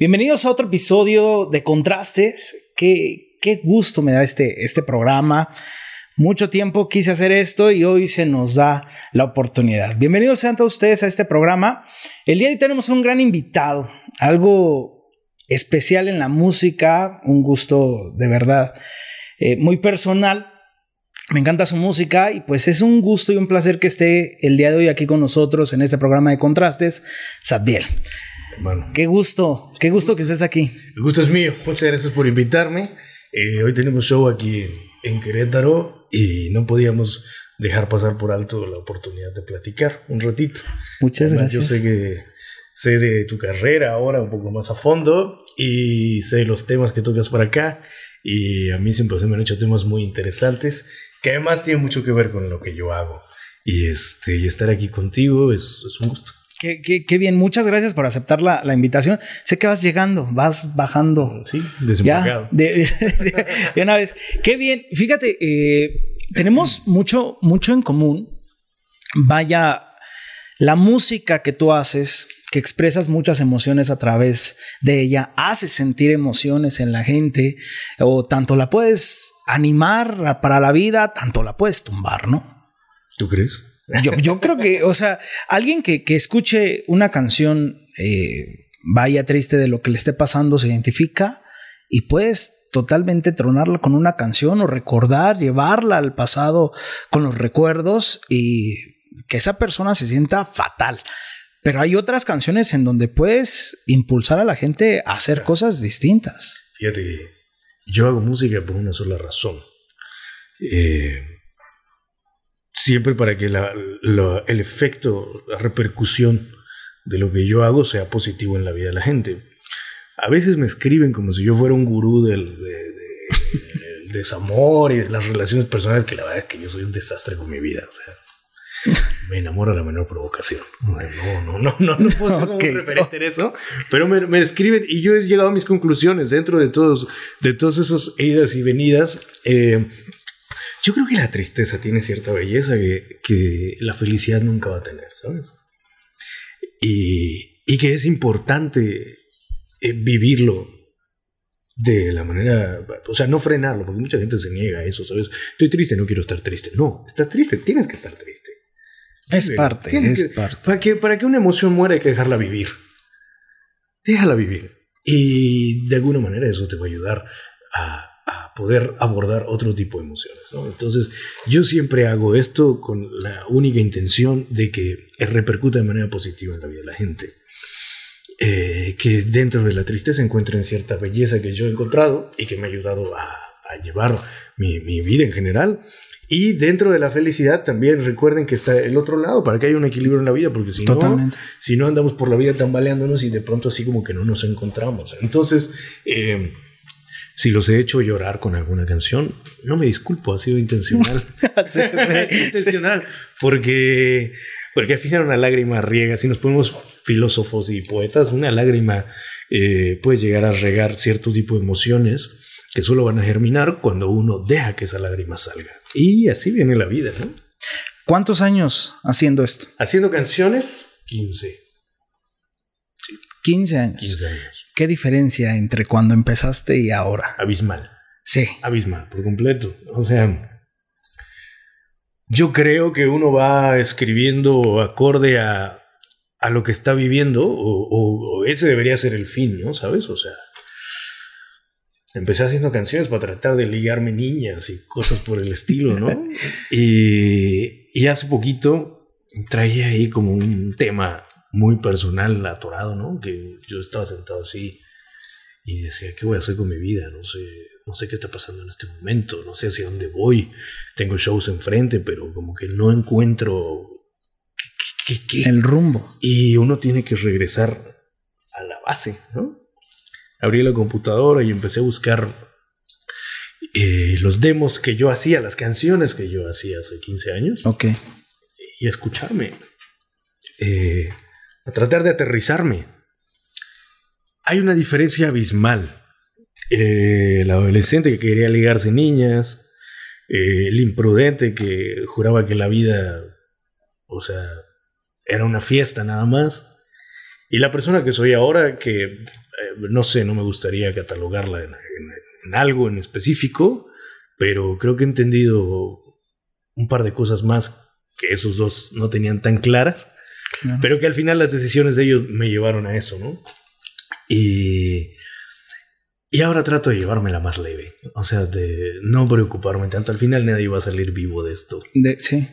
Bienvenidos a otro episodio de Contrastes. Qué, qué gusto me da este, este programa. Mucho tiempo quise hacer esto y hoy se nos da la oportunidad. Bienvenidos sean todos ustedes a este programa. El día de hoy tenemos un gran invitado, algo especial en la música, un gusto de verdad eh, muy personal. Me encanta su música y pues es un gusto y un placer que esté el día de hoy aquí con nosotros en este programa de Contrastes, Sadiel. Bueno. Qué gusto, qué gusto que estés aquí. El gusto es mío. Muchas gracias por invitarme. Eh, hoy tenemos show aquí en Querétaro y no podíamos dejar pasar por alto la oportunidad de platicar un ratito. Muchas gracias. Yo sé que sé de tu carrera ahora un poco más a fondo y sé de los temas que tocas por acá y a mí siempre se me han hecho temas muy interesantes que además tienen mucho que ver con lo que yo hago. Y, este, y estar aquí contigo es, es un gusto. Qué, bien, muchas gracias por aceptar la, invitación. Sé que vas llegando, vas bajando. Sí, desempacado. de, una vez. Qué bien. Fíjate, eh, tenemos mucho, mucho en común. Vaya, la música que tú haces, que expresas muchas emociones a través de ella, hace sentir emociones en la gente, o tanto la puedes animar para la vida, tanto la puedes tumbar, ¿no? ¿Tú crees? Yo, creo que, o sea, alguien que, escuche una canción, eh, vaya triste de lo que le esté pasando, se identifica y puedes totalmente tronarla con una canción o recordar, llevarla al pasado con los recuerdos y que esa persona se sienta fatal. Pero hay otras canciones en donde puedes impulsar a la gente a hacer cosas distintas. Fíjate, yo hago música por una sola razón. Eh, siempre para que el efecto, la repercusión de lo que yo hago sea positivo en la vida de la gente. A veces me escriben como si yo fuera un gurú del, desamor y de las relaciones personales, que la verdad es que yo soy un desastre con mi vida. O sea, me enamoro a la menor provocación. No, no, no, no, no puedo ser un referente en eso, pero me, escriben y yo he llegado a mis conclusiones dentro de todos, de todos esos idas y venidas. Eh, yo creo que la tristeza tiene cierta belleza que, la felicidad nunca va a tener, ¿sabes? Y, que es importante eh, vivirlo de la manera, o sea, no frenarlo, porque mucha gente se niega a eso, ¿sabes? Estoy triste, no quiero estar triste. No, estás triste, tienes que estar triste. Es parte, es parte. Para que, para que una emoción muera hay que dejarla vivir. Déjala vivir. Y de alguna manera eso te va a ayudar a, a poder abordar otro tipo de emociones. Entonces, yo siempre hago esto con la única intención de que repercuta de manera positiva en la vida de la gente. Eh, que dentro de la tristeza encuentren cierta belleza que yo he encontrado y que me ha ayudado a, llevar mi, vida en general. Y dentro de la felicidad también recuerden que está el otro lado para que haya un equilibrio en la vida, porque si no, si no andamos por la vida tambaleándonos y de pronto así como que no nos encontramos. Entonces, eh, si los he hecho llorar con alguna canción, no me disculpo, ha sido intencional. intencional. Porque, porque al final una lágrima riega, si nos ponemos filósofos y poetas, una lágrima eh, puede llegar a regar cierto tipo de emociones que solo van a germinar cuando uno deja que esa lágrima salga. Y así viene la vida, ¿no? ¿Cuántos años haciendo esto? Haciendo canciones, 15. 15 años. 15 años. ¿Qué diferencia entre cuando empezaste y ahora? Abismal. Sí. Abismal, por completo. O sea, yo creo que uno va escribiendo acorde a, a lo que está viviendo, o, ese debería ser el fin, ¿no? ¿Sabes? O sea, empecé haciendo canciones para tratar de ligarme niñas y cosas por el estilo, ¿no? y, y hace poquito traía ahí como un tema muy personal, atorado, ¿no? Que yo estaba sentado así y decía, ¿qué voy a hacer con mi vida? No sé, no sé qué está pasando en este momento, no sé hacia dónde voy. Tengo shows enfrente, pero como que no encuentro el rumbo. Y uno tiene que regresar a la base, ¿no? Abrí la computadora y empecé a buscar eh, los demos que yo hacía, las canciones que yo hacía hace 15 años. Ok. Y escucharme. Eh, a tratar de aterrizarme. Hay una diferencia abismal. Eh, el adolescente que quería ligarse niñas, eh, el imprudente que juraba que la vida, o sea, era una fiesta nada más, y la persona que soy ahora que no sé, no me gustaría catalogarla en, en algo en específico, pero creo que he entendido un par de cosas más que esos dos no tenían tan claras, pero que al final las decisiones de ellos me llevaron a eso, ¿no? Y, y ahora trato de llevármela más leve, o sea, de no preocuparme tanto. Al final nadie va a salir vivo de esto. De, sí.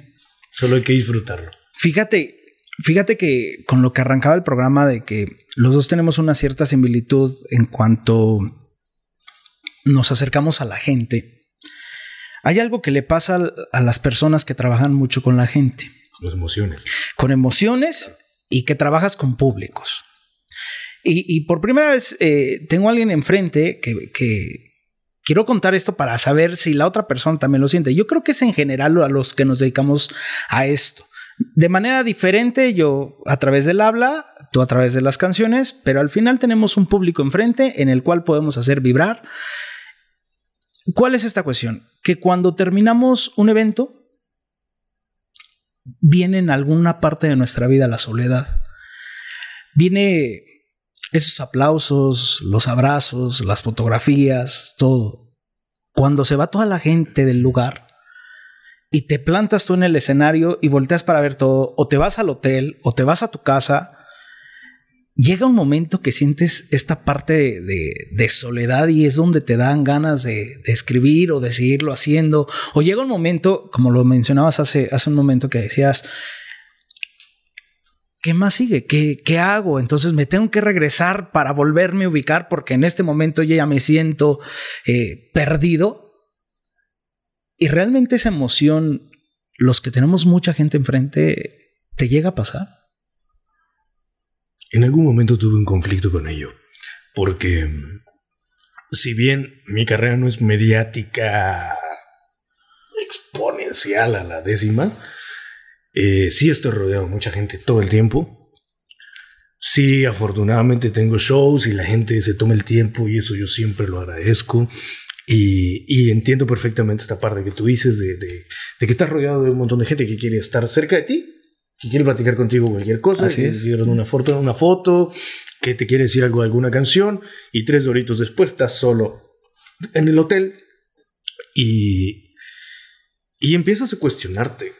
Solo hay que disfrutarlo. Fíjate, fíjate que con lo que arrancaba el programa de que los dos tenemos una cierta similitud en cuanto nos acercamos a la gente hay algo que le pasa a las personas que trabajan mucho con la gente. Con emociones. Con emociones y que trabajas con públicos. Y, por primera vez eh, tengo a alguien enfrente que, que, quiero contar esto para saber si la otra persona también lo siente. Yo creo que es en general a los que nos dedicamos a esto. De manera diferente, yo a través del habla, tú a través de las canciones, pero al final tenemos un público enfrente en el cual podemos hacer vibrar ¿Cuál es esta cuestión? Que cuando terminamos un evento, viene en alguna parte de nuestra vida la soledad. Viene esos aplausos, los abrazos, las fotografías, todo. Cuando se va toda la gente del lugar y te plantas tú en el escenario y volteas para ver todo, o te vas al hotel, o te vas a tu casa llega un momento que sientes esta parte de, soledad y es donde te dan ganas de, escribir o de seguirlo haciendo. O llega un momento, como lo mencionabas hace, un momento que decías, ¿qué más sigue? ¿Qué, ¿Qué, hago? Entonces me tengo que regresar para volverme a ubicar porque en este momento yo ya me siento eh, perdido. Y realmente esa emoción, los que tenemos mucha gente enfrente, ¿te llega a pasar? En algún momento tuve un conflicto con ello, porque si bien mi carrera no es mediática exponencial a la décima, eh, sí estoy rodeado de mucha gente todo el tiempo. Sí, afortunadamente tengo shows y la gente se toma el tiempo y eso yo siempre lo agradezco. Y, entiendo perfectamente esta parte que tú dices de, de, que estás rodeado de un montón de gente que quiere estar cerca de ti que quiere platicar contigo cualquier cosa, Así que es. una foto, una foto, que te quiere decir algo de alguna canción, y tres horitos después estás solo en el hotel y, y empiezas a cuestionarte.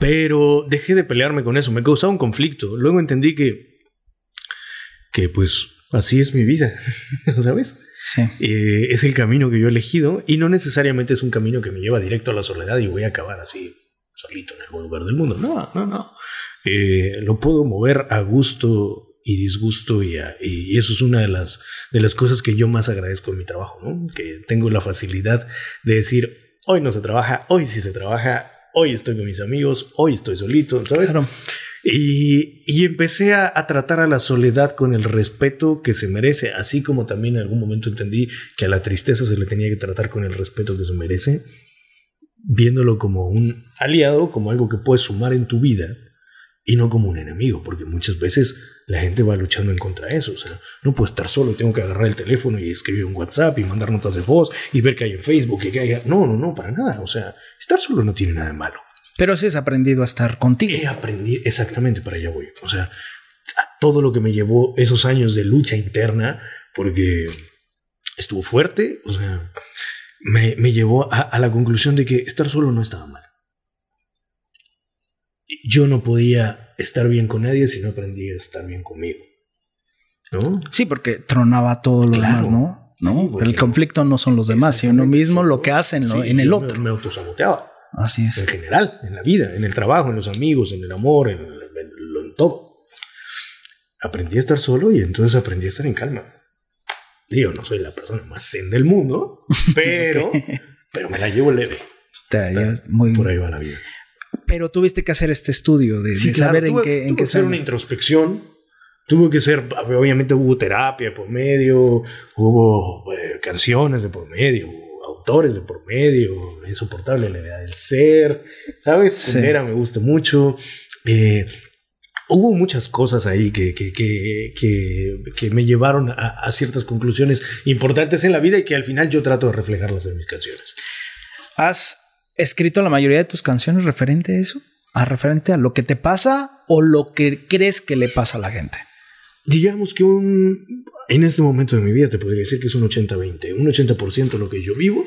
Pero dejé de pelearme con eso, me causaba un conflicto. Luego entendí que, que pues así es mi vida, ¿sabes? Sí. Eh, es el camino que yo he elegido y no necesariamente es un camino que me lleva directo a la soledad y voy a acabar así solito en algún lugar del mundo. No, no, no. Eh, lo puedo mover a gusto y disgusto y, y, eso es una de las, de las cosas que yo más agradezco en mi trabajo, ¿no? Que tengo la facilidad de decir, hoy no se trabaja, hoy sí se trabaja, hoy estoy con mis amigos, hoy estoy solito, ¿sabes? Y, y, empecé a, a, tratar a la soledad con el respeto que se merece, así como también en algún momento entendí que a la tristeza se le tenía que tratar con el respeto que se merece viéndolo como un aliado, como algo que puedes sumar en tu vida y no como un enemigo, porque muchas veces la gente va luchando en contra de eso. O sea, no puedo estar solo, tengo que agarrar el teléfono y escribir un WhatsApp y mandar notas de voz y ver que hay en Facebook y que haya. No, no, no, para nada. O sea, estar solo no tiene nada de malo. Pero sí has aprendido a estar contigo. He aprendido, exactamente, para allá voy. O sea, todo lo que me llevó esos años de lucha interna, porque estuvo fuerte, o sea, me, me llevó a, a, la conclusión de que estar solo no estaba mal. Yo no podía estar bien con nadie si no aprendía a estar bien conmigo. ¿No? Sí, porque tronaba todo lo demás, ¿no? ¿No? el conflicto no son los demás, sino uno mismo lo que hace en, en el otro. Me, me autosaboteaba. Así es. En general, en la vida, en el trabajo, en los amigos, en el amor, en, en, en todo. Aprendí a estar solo y entonces aprendí a estar en calma. Digo, no soy la persona más zen del mundo, pero, pero me la llevo leve. Te la llevas muy Por ahí va la vida. Pero tuviste que hacer este estudio de, saber en qué. En qué hacer una introspección. Tuvo que ser, obviamente hubo terapia por medio, hubo eh, canciones de por medio, hubo autores de por medio, insoportable la idea del ser, ¿sabes? Sí. me gusta mucho. Eh, hubo muchas cosas ahí que, que, que, que me llevaron a, a, ciertas conclusiones importantes en la vida y que al final yo trato de reflejarlas en mis canciones. ¿Has escrito la mayoría de tus canciones referente a eso? ¿A referente a lo que te pasa o lo que crees que le pasa a la gente? Digamos que un, en este momento de mi vida te podría decir que es un 80-20. Un 80% lo que yo vivo,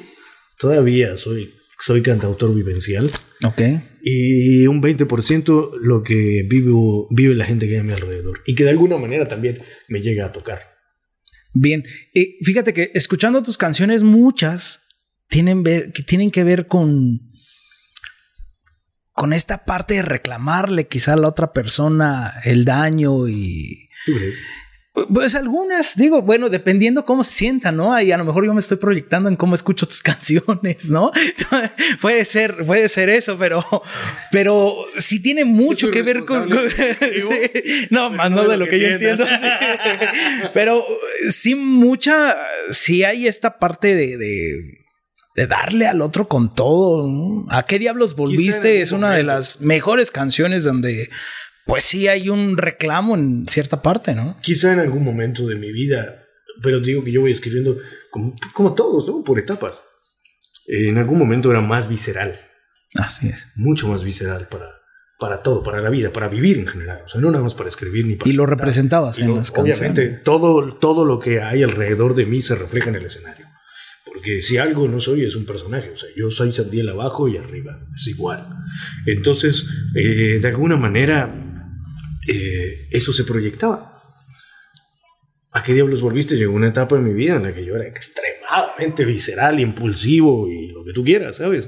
todavía soy, soy cantautor vivencial. Ok. Y un 20% lo que vivo, vive la gente que hay a mi alrededor. Y que de alguna manera también me llega a tocar. Bien, y fíjate que escuchando tus canciones, muchas tienen, ver, que tienen que ver con, con esta parte de reclamarle quizá a la otra persona el daño y... ¿Tú crees? Pues algunas, digo, bueno, dependiendo cómo se sientan, ¿no? Ahí a lo mejor yo me estoy proyectando en cómo escucho tus canciones, ¿no? puede ser, puede ser eso, pero, pero sí tiene mucho que ver con. no, más no de lo que, yo entiendo. pero sí, mucha, sí hay esta parte de, de darle al otro con todo. ¿A qué diablos volviste? Es una de las mejores canciones donde pues sí hay un reclamo en cierta parte, ¿no? Quizá en algún momento de mi vida, pero digo que yo voy escribiendo como, como todos, ¿no? Por etapas. En algún momento era más visceral. Así es. Mucho más visceral para, para todo, para la vida, para vivir en general. O sea, no nada más para escribir ni para. Y lo representabas en las canciones. Obviamente, todo, todo lo que hay alrededor de mí se refleja en el escenario. Porque si algo no soy, es un personaje. O sea, yo soy Sandiel abajo y arriba. Es igual. Entonces, eh, de alguna manera, eh, eso se proyectaba. ¿A qué diablos volviste? Llegó una etapa de mi vida en la que yo era extremadamente visceral, impulsivo y lo que tú quieras, ¿sabes?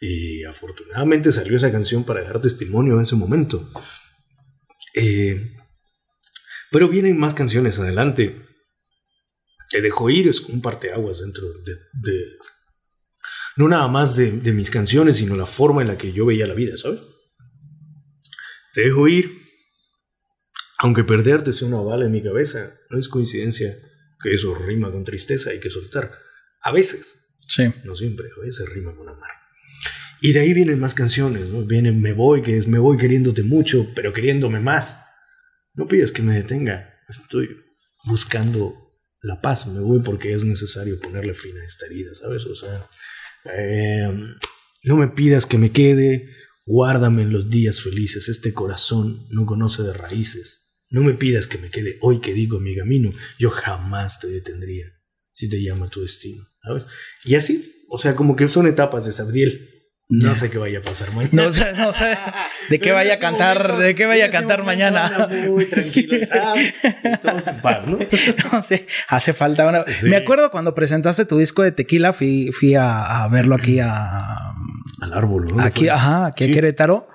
Y afortunadamente salió esa canción para dejar testimonio en ese momento. Eh, pero vienen más canciones adelante. Te dejo ir es un parteaguas dentro de, no nada más de, de mis canciones, sino la forma en la que yo veía la vida, ¿sabes? Te dejo ir aunque perderte sea una bala en mi cabeza, no es coincidencia que eso rima con tristeza, hay que soltar. A veces. Sí. No siempre, a veces rima con amar. Y de ahí vienen más canciones, ¿no? Viene Me Voy, que es Me Voy queriéndote mucho, pero queriéndome más. No pidas que me detenga. Estoy buscando la paz. Me voy porque es necesario ponerle fin a esta herida, ¿sabes? O sea, em, no me pidas que me quede. Guárdame en los días felices. Este corazón no conoce de raíces. No me pidas que me quede hoy que digo mi camino, yo jamás te detendría si te llama tu destino, ¿sabes? Y así, o sea, como que son etapas de Sabdiel. No sé qué vaya a pasar mañana. No sé, no sé de qué vaya a cantar, de qué vaya a cantar mañana. Muy tranquilo, todos en paz, ¿no? No sé, hace falta una. Me acuerdo cuando presentaste tu disco de tequila, fui, fui a, verlo aquí a. Al árbol, ¿no? Aquí, ajá, aquí a Querétaro.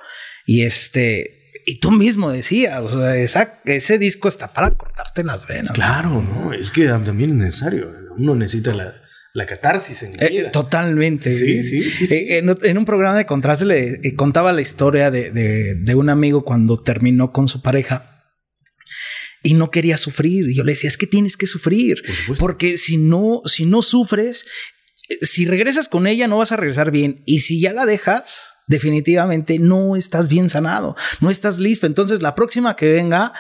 Y este y tú mismo decías, o sea, ese disco está para cortarte las venas. Claro, no, es que también es necesario. Uno necesita la, catarsis en la eh, totalmente. Sí, sí, sí. Eh, en, un programa de contraste le eh, contaba la historia de, un amigo cuando terminó con su pareja y no quería sufrir. Y yo le decía, es que tienes que sufrir. porque si no, si no sufres, si regresas con ella, no vas a regresar bien. Y si ya la dejas, definitivamente no estás bien sanado, no estás listo. Entonces la próxima que venga,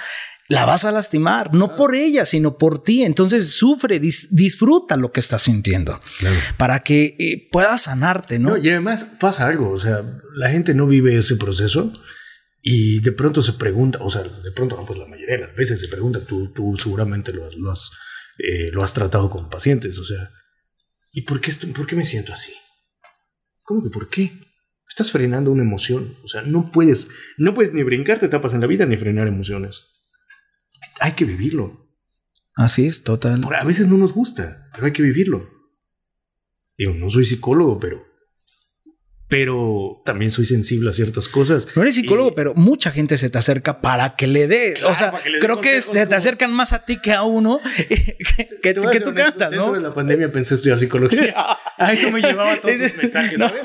la vas a lastimar, no por ella, sino por ti. Entonces sufre, disfruta lo que estás sintiendo para que eh, puedas sanarte, ¿no? Y además pasa algo, o sea, la gente no vive ese proceso y de pronto se pregunta, o sea, de pronto, no, pues la mayoría de las veces se pregunta, tú, tú seguramente lo, has, eh, lo has tratado con pacientes, o sea, ¿y por qué, esto, por qué me siento así? ¿Cómo que por qué? Estás frenando una emoción. O sea, no puedes, no puedes ni brincarte etapas en la vida ni frenar emociones. Hay que vivirlo. Así es, total. a veces no nos gusta, pero hay que vivirlo. Yo no soy psicólogo, pero pero también soy sensible a ciertas cosas. No eres psicólogo, pero mucha gente se te acerca para que le dé. o sea, creo que se te acercan más a ti que a uno que, tú cantas, ¿no? Dentro de la pandemia pensé estudiar psicología. a eso me llevaba todos sus mensajes, ¿sabes?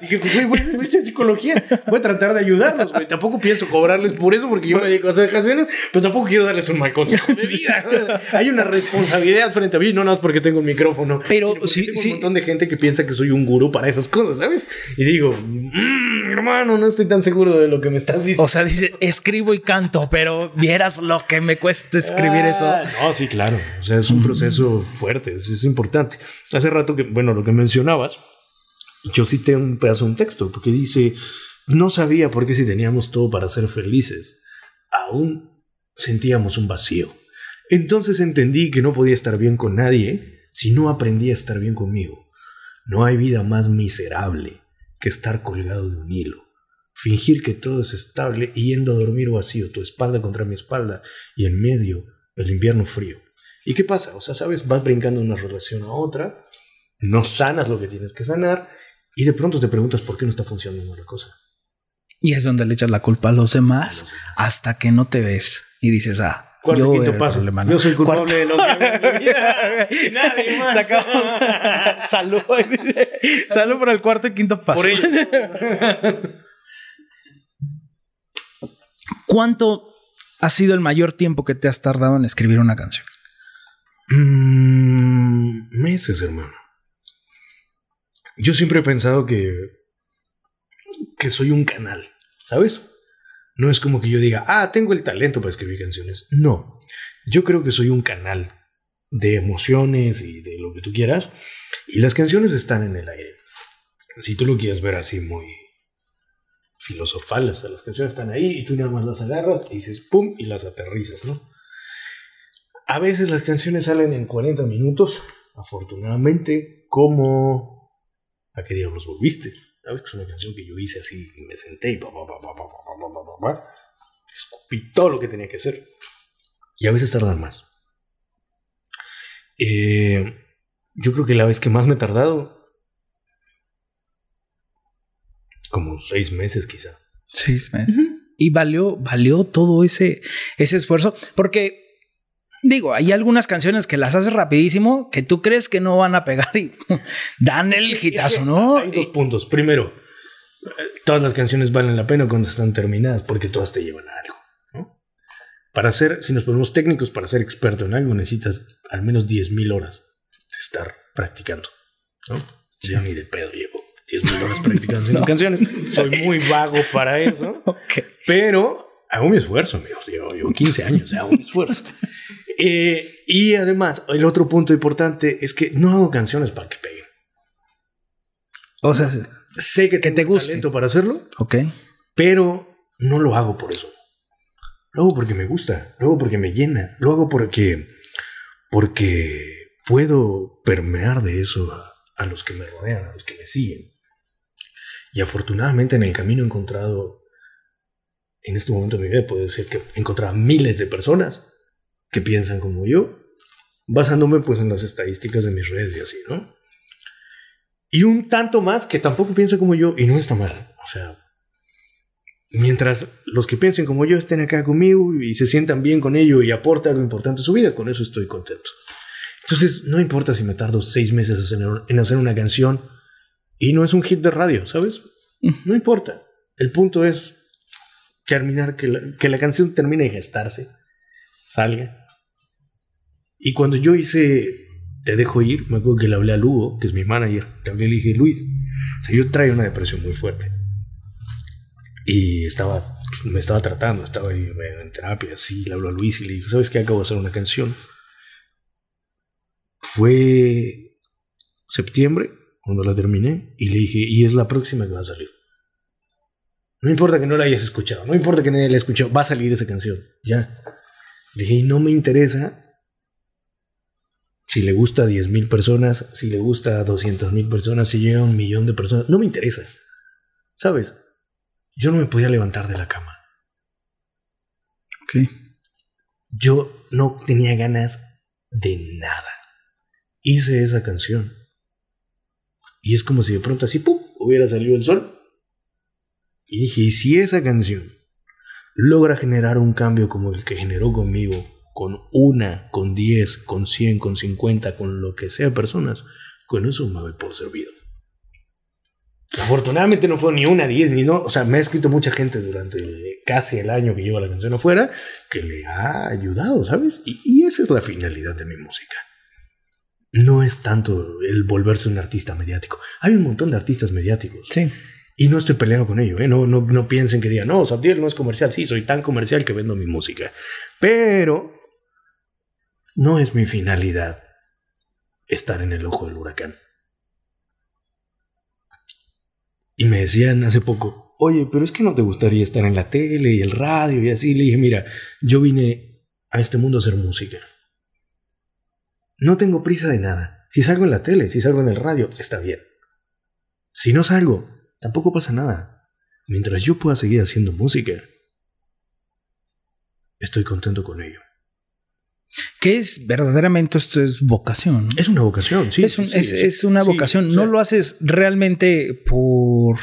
Dije, pues, güey, voy a psicología. Voy a tratar de ayudarlos, güey. Tampoco pienso cobrarles por eso porque yo me dedico a hacer canciones, pero tampoco quiero darles un mal consejo de vida. Hay una responsabilidad frente a mí, no nada más porque tengo un micrófono. Pero sí, tengo un montón de gente que piensa que soy un gurú para esas cosas, ¿sabes? Y digo, mm, hermano, no estoy tan seguro de lo que me estás diciendo. O sea, dice, escribo y canto, pero vieras lo que me cuesta escribir eso. Ah, no, sí, claro. O sea, es un proceso fuerte, es, importante. Hace rato que, bueno, lo que mencionabas, yo cité un pedazo de un texto, porque dice, no sabía por qué si teníamos todo para ser felices, aún sentíamos un vacío. Entonces entendí que no podía estar bien con nadie si no aprendía a estar bien conmigo. No hay vida más miserable que estar colgado de un hilo. Fingir que todo es estable y yendo a dormir vacío, tu espalda contra mi espalda y en medio el invierno frío. ¿Y qué pasa? O sea, sabes, vas brincando de una relación a otra, no sanas lo que tienes que sanar y de pronto te preguntas por qué no está funcionando la cosa. Y es donde le echas la culpa a los demás hasta que no te ves y dices, ah, Cuarto yo quinto paso. problema, ¿no? Yo soy culpable Cuarto- de lo que nadie más. Sacamos- Salud. Salud por el cuarto y quinto paso. Por ello. ¿Cuánto ha sido el mayor tiempo que te has tardado en escribir una canción? Mm, meses, hermano. Yo siempre he pensado que, que soy un canal, ¿sabes? No es como que yo diga, ah, tengo el talento para escribir canciones. No, yo creo que soy un canal de emociones y de lo que tú quieras. Y las canciones están en el aire. Si tú lo quieres ver así muy filosofal, hasta las canciones están ahí y tú nada más las agarras y dices, ¡pum! y las aterrizas, ¿no? A veces las canciones salen en 40 minutos, afortunadamente, como ¿A qué diablos volviste? ¿Sabes que es una canción que yo hice así? Me senté y... Escupí todo lo que tenía que hacer. Y a veces tardan más. Yo creo que la vez que más me he tardado... Como seis meses quizá. Seis meses. Y valió, valió todo ese, ese esfuerzo. Porque digo, hay algunas canciones que las haces rapidísimo que tú crees que no van a pegar y dan el hitazo, es que ¿no? Hay dos puntos. Primero, eh, todas las canciones valen la pena cuando están terminadas porque todas te llevan a algo. ¿no? Para ser, si nos ponemos técnicos, para ser experto en algo necesitas al menos 10.000 horas de estar practicando. ¿no? Yo ni de pedo llevo 10.000 horas practicando haciendo canciones. Soy muy vago para eso. Ok. Pero hago mi esfuerzo, amigos. Llevo, llevo 15 años, hago mi esfuerzo. Eh, y además, el otro punto importante es que no hago canciones para que peguen. O sea, Sé que, Que tengo te el guste. talento para hacerlo, ok. pero no lo hago por eso. Lo hago porque me gusta, lo hago porque me llena, lo hago porque, porque puedo permear de eso a, a los que me rodean, a los que me siguen. Y afortunadamente en el camino he encontrado, en este momento de mi vida, puedo decir que he encontrado a miles de personas que piensan como yo, basándome pues en las estadísticas de mis redes y así, ¿no? Y un tanto más que tampoco piensa como yo y no está mal. O sea, mientras los que piensen como yo estén acá conmigo y se sientan bien con ello y aporte algo importante a su vida, con eso estoy contento. Entonces, no importa si me tardo seis meses en- hacer una canción y no es un hit de radio, ¿sabes? No importa. El punto es terminar, que la, que la canción termine de gestarse, salga. Y cuando yo hice Te dejo ir, me acuerdo que le hablé a Lugo, que es mi manager, le y dije, Luis, o sea, yo traía una depresión muy fuerte. Y estaba, pues, me estaba tratando, estaba ahí en terapia, así, le hablo a Luis y le digo, ¿sabes qué? Acabo de hacer una canción. Fue septiembre cuando la terminé y le dije, y es la próxima que va a salir. No importa que no la hayas escuchado, no importa que nadie la escuchó, va a salir esa canción, ya. Le dije, y no me interesa si le gusta a 10.000 personas, si le gusta a 200.000 personas, si llega a un millón de personas, no me interesa. ¿Sabes? Yo no me podía levantar de la cama. Ok. Yo no tenía ganas de nada. Hice esa canción. Y es como si de pronto así, ¡pum!, hubiera salido el sol. Y dije, ¿y si esa canción logra generar un cambio como el que generó conmigo, con una, con diez, con cien, con cincuenta, con lo que sea personas, con eso me doy por servido. Afortunadamente no fue ni una, diez, ni no. O sea, me ha escrito mucha gente durante casi el año que lleva la canción afuera que le ha ayudado, ¿sabes? Y, y esa es la finalidad de mi música. No es tanto el volverse un artista mediático. Hay un montón de artistas mediáticos. Sí. Y no estoy peleado con ello, ¿eh? No, no, no piensen que digan, no, Sabdiel no es comercial. Sí, soy tan comercial que vendo mi música. Pero no es mi finalidad estar en el ojo del huracán. Y me decían hace poco, oye, pero es que no te gustaría estar en la tele y el radio y así. Le dije, mira, yo vine a este mundo a hacer música. no tengo prisa de nada. Si salgo en la tele, si salgo en el radio, está bien. Si no salgo, tampoco pasa nada. Mientras yo pueda seguir haciendo música, estoy contento con ello. ¿Qué es verdaderamente esto es vocación? Es una vocación, sí. Es, es, una vocación. no lo haces realmente por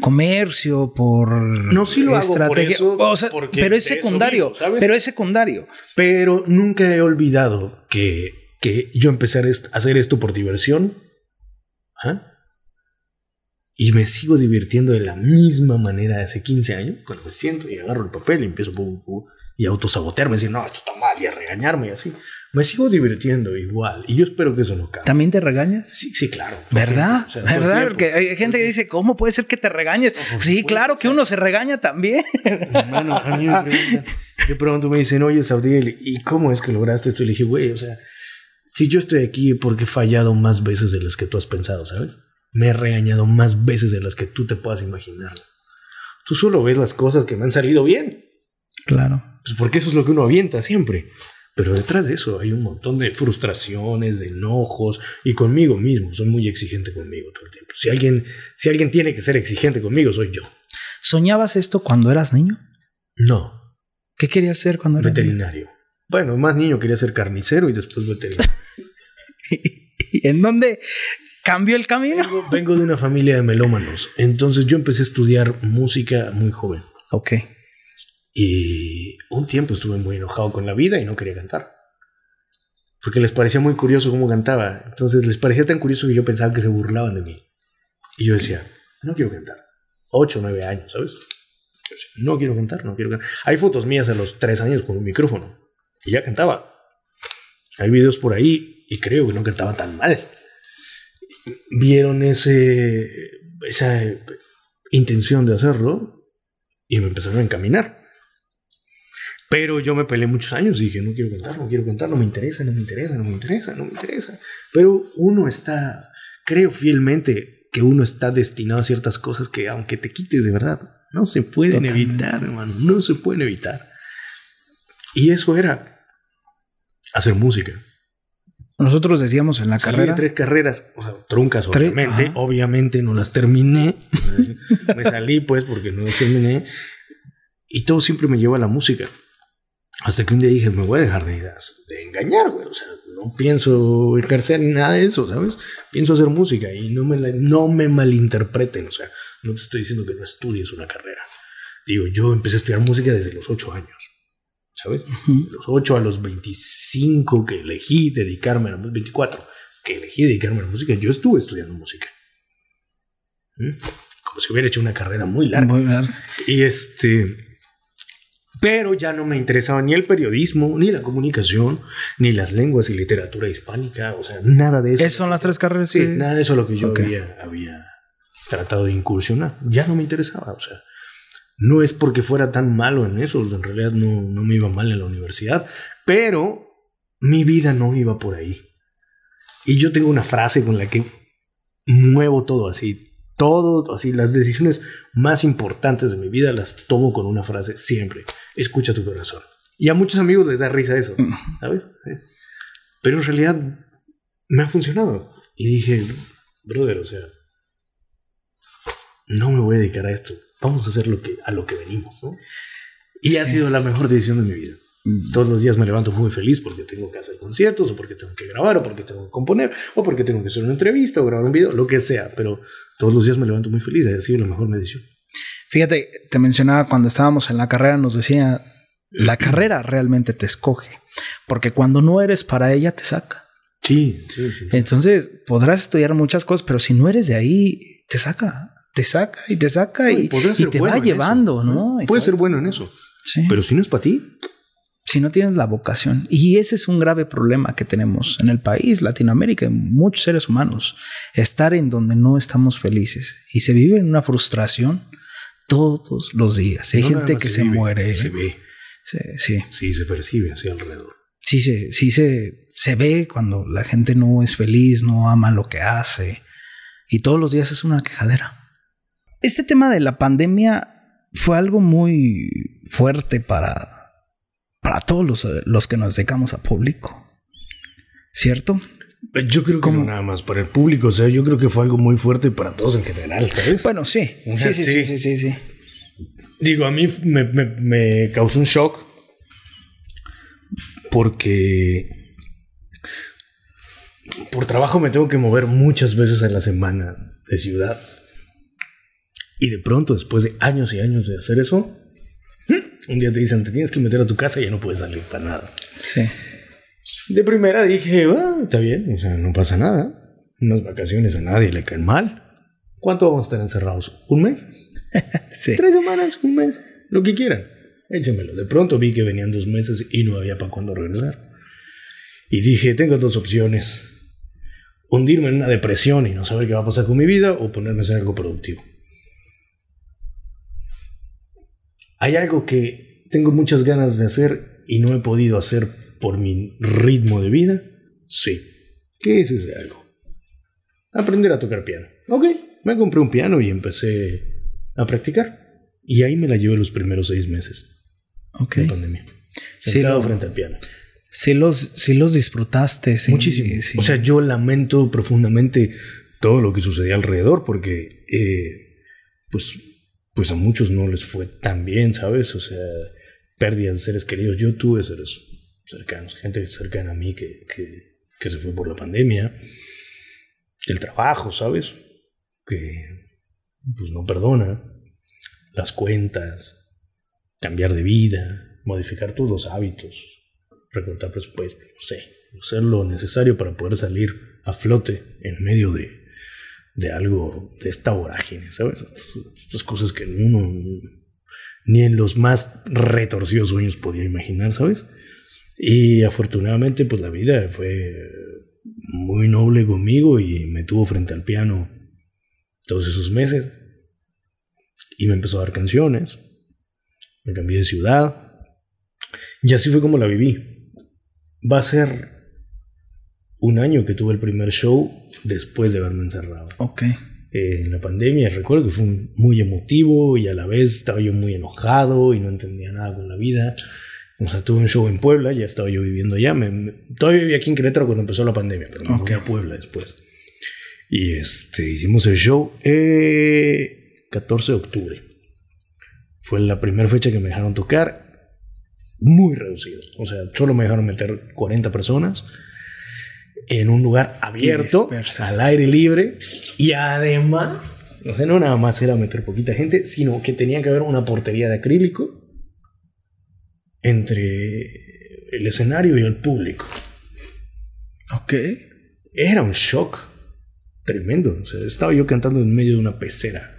comercio, por no, sí lo estrategia. Hago por eso, pero es secundario. pero es secundario. Pero nunca he olvidado que, que yo empecé a hacer esto por diversión. ¿Ah? Y me sigo divirtiendo de la misma manera de hace 15 años, cuando me siento y agarro el papel y empiezo y autosabotearme, decir, no, esto está mal, y a regañarme y así. Me sigo divirtiendo igual, y yo espero que eso no cambie. ¿También te regañas? Sí, sí, claro. ¿Verdad? ¿Verdad? Porque hay gente que dice, ¿cómo puede ser que te regañes? sí, claro que uno se regaña también. Hermano, a mí me preguntan, de pronto me dicen, oye, Saudiel, ¿y cómo es que lograste esto? Y le dije, güey, o sea, si yo estoy aquí porque he fallado más veces de las que tú has pensado, ¿sabes? Me he regañado más veces de las que tú te puedas imaginar. Tú solo ves las cosas que me han salido bien. Claro. Pues porque eso es lo que uno avienta siempre. Pero detrás de eso hay un montón de frustraciones, de enojos y conmigo mismo. Soy muy exigente conmigo todo el tiempo. Si alguien, si alguien tiene que ser exigente conmigo, soy yo. ¿Soñabas esto cuando eras niño? No. ¿Qué querías ser cuando eras Veterinario. Bueno, más niño quería ser carnicero y después veterinario. ¿Y en dónde cambió el camino? vengo de una familia de melómanos. Entonces yo empecé a estudiar música muy joven. Ok. Y un tiempo estuve muy enojado con la vida y no quería cantar. Porque les parecía muy curioso cómo cantaba. Entonces les parecía tan curioso que yo pensaba que se burlaban de mí. Y yo decía, no quiero cantar. Ocho nueve años, ¿sabes? no quiero cantar, no quiero cantar. Hay fotos mías a los tres años con un micrófono. Y ya cantaba. Hay videos por ahí y creo que no cantaba tan mal. Vieron ese, esa intención de hacerlo y me empezaron a encaminar. Pero yo me peleé muchos años y dije, no quiero cantar, no quiero cantar, no me interesa, no me interesa, no me interesa, no me interesa. Pero uno está, creo fielmente que uno está destinado a ciertas cosas que aunque te quites de verdad, no se pueden evitar, hermano, no se pueden evitar. Y eso era hacer música. Nosotros decíamos en la Salí carrera. De tres carreras, o sea, truncas, obviamente. Obviamente no las terminé. me salí, pues, porque no las terminé. Y todo siempre me lleva a la música. Hasta que un día dije, me voy a dejar de, de engañar, güey. O sea, no pienso ejercer ni nada de eso, ¿sabes? Pienso hacer música y no me, no me malinterpreten. O sea, no te estoy diciendo que no estudies una carrera. Digo, yo empecé a estudiar música desde los 8 años. ¿Sabes? De los 8 a los 25 que elegí dedicarme a la música, 24 que elegí dedicarme a la música, yo estuve estudiando música. ¿Mm? Como si hubiera hecho una carrera muy larga. Muy larga. Y este pero ya no me interesaba ni el periodismo, ni la comunicación, ni las lenguas y literatura hispánica, o sea, nada de eso. ¿Esas son las tres carreras? Sí, nada de eso lo que yo había, había tratado de incursionar. Ya no me interesaba, o sea, no es porque fuera tan malo en eso, en realidad no, no me iba mal en la universidad, pero mi vida no iba por ahí. Y yo tengo una frase con la que muevo todo así, todo, así, las decisiones más importantes de mi vida las tomo con una frase siempre. Escucha tu corazón. Y a muchos amigos les da risa eso, mm. ¿sabes? Pero en realidad me ha funcionado. Y dije, brother, o sea, no me voy a dedicar a esto. Vamos a hacer lo que, a lo que venimos, ¿no? Y ha sido la mejor decisión de mi vida. Mm. Todos los días me levanto muy feliz porque tengo que hacer conciertos, o porque tengo que grabar, o porque tengo que componer, o porque tengo que hacer una entrevista, o grabar un video, lo que sea. Pero todos los días me levanto muy feliz, ha sido la mejor medición. Fíjate, te mencionaba cuando estábamos en la carrera, nos decía, la carrera realmente te escoge, porque cuando no eres para ella, te saca. Sí, sí, sí. Entonces, podrás estudiar muchas cosas, pero si no eres de ahí, te saca, te saca y te saca y, te va llevando, ¿no? Puede ser bueno en eso. Sí. Pero si no es para ti, si no tienes la vocación. Y ese es un grave problema que tenemos en el país, Latinoamérica, en muchos seres humanos. Estar en donde no estamos felices. Y se vive en una frustración todos los días. Hay gente que se, muere. Se ve. sí. Sí, se percibe así alrededor. Sí, se, sí se, se ve cuando la gente no es feliz, no ama lo que hace. Y todos los días es una quejadera. Este tema de la pandemia fue algo muy fuerte para para todos los, los que nos dedicamos a público. ¿Cierto? Yo creo que no nada más para el público, o sea, yo creo que fue algo muy fuerte para todos en general, ¿sabes? Bueno, sí. Sí, sí, sí, sí, sí, sí. Digo, a mí me, me, me causó un shock porque por trabajo me tengo que mover muchas veces a la semana de ciudad. Y de pronto, después de años y años de hacer eso, un día te dicen, te tienes que meter a tu casa y ya no puedes salir para nada. Sí. De primera dije, ah, está bien, o sea, no pasa nada. Unas vacaciones a nadie le caen mal. ¿Cuánto vamos a estar encerrados? ¿Un mes? sí. ¿Tres semanas? ¿Un mes? Lo que quieran. Échenmelo. De pronto vi que venían dos meses y no había para cuándo regresar. Y dije, tengo dos opciones. Hundirme en una depresión y no saber qué va a pasar con mi vida o ponerme a hacer algo productivo. Hay algo que tengo muchas ganas de hacer y no he podido hacer por mi ritmo de vida. Sí. ¿Qué es ese algo? Aprender a tocar piano. Ok, me compré un piano y empecé a practicar. Y ahí me la llevé los primeros seis meses. Ok. De pandemia. Sí, Sentado lo- frente al piano. Sí los, sí los disfrutaste. sí, Muchísimo. sí. O sea, yo lamento profundamente todo lo que sucedía alrededor porque, eh, pues, pues a muchos no les fue tan bien, ¿sabes? O sea, pérdidas de seres queridos. Yo tuve seres cercanos, gente cercana a mí que, que, que se fue por la pandemia. El trabajo, ¿sabes? Que, pues, no perdona. Las cuentas, cambiar de vida, modificar todos los hábitos, recortar presupuesto, no sé, hacer lo necesario para poder salir a flote en medio de, de algo, de esta vorágine, ¿sabes? Estas, cosas que uno ni en los más retorcidos sueños podía imaginar, ¿sabes? Y afortunadamente, pues la vida fue muy noble conmigo y me tuvo frente al piano todos esos meses. Y me empezó a dar canciones. Me cambié de ciudad. Y así fue como la viví. Va a ser un año que tuve el primer show después de haberme encerrado. Ok. Eh, en la pandemia recuerdo que fue muy emotivo y a la vez estaba yo muy enojado y no entendía nada con la vida. O sea, tuve un show en Puebla, ya estaba yo viviendo allá. Me, me- todavía vivía aquí en Querétaro cuando empezó la pandemia, pero me Ok. fui a Puebla después. Y este, hicimos el show eh, 14 de octubre. Fue la primera fecha que me dejaron tocar. Muy reducido. O sea, solo me dejaron meter 40 personas en un lugar abierto, al aire libre. Y además, o sea, no nada más era meter poquita gente, sino que tenía que haber una portería de acrílico entre el escenario y el público. Ok. Era un shock tremendo. O sea, estaba yo cantando en medio de una pecera.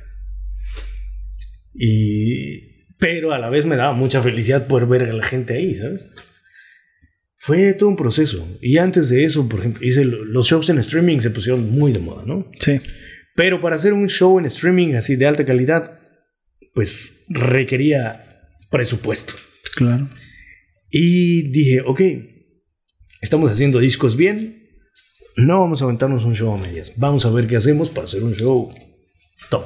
Y. Pero a la vez me daba mucha felicidad poder ver a la gente ahí, ¿sabes? Fue todo un proceso. Y antes de eso, por ejemplo, hice lo- los shows en streaming se pusieron muy de moda, ¿no? Sí. Pero para hacer un show en streaming así de alta calidad, pues requería presupuesto. Claro. Y dije, ok, estamos haciendo discos bien, no vamos a aventarnos un show a medias, vamos a ver qué hacemos para hacer un show top.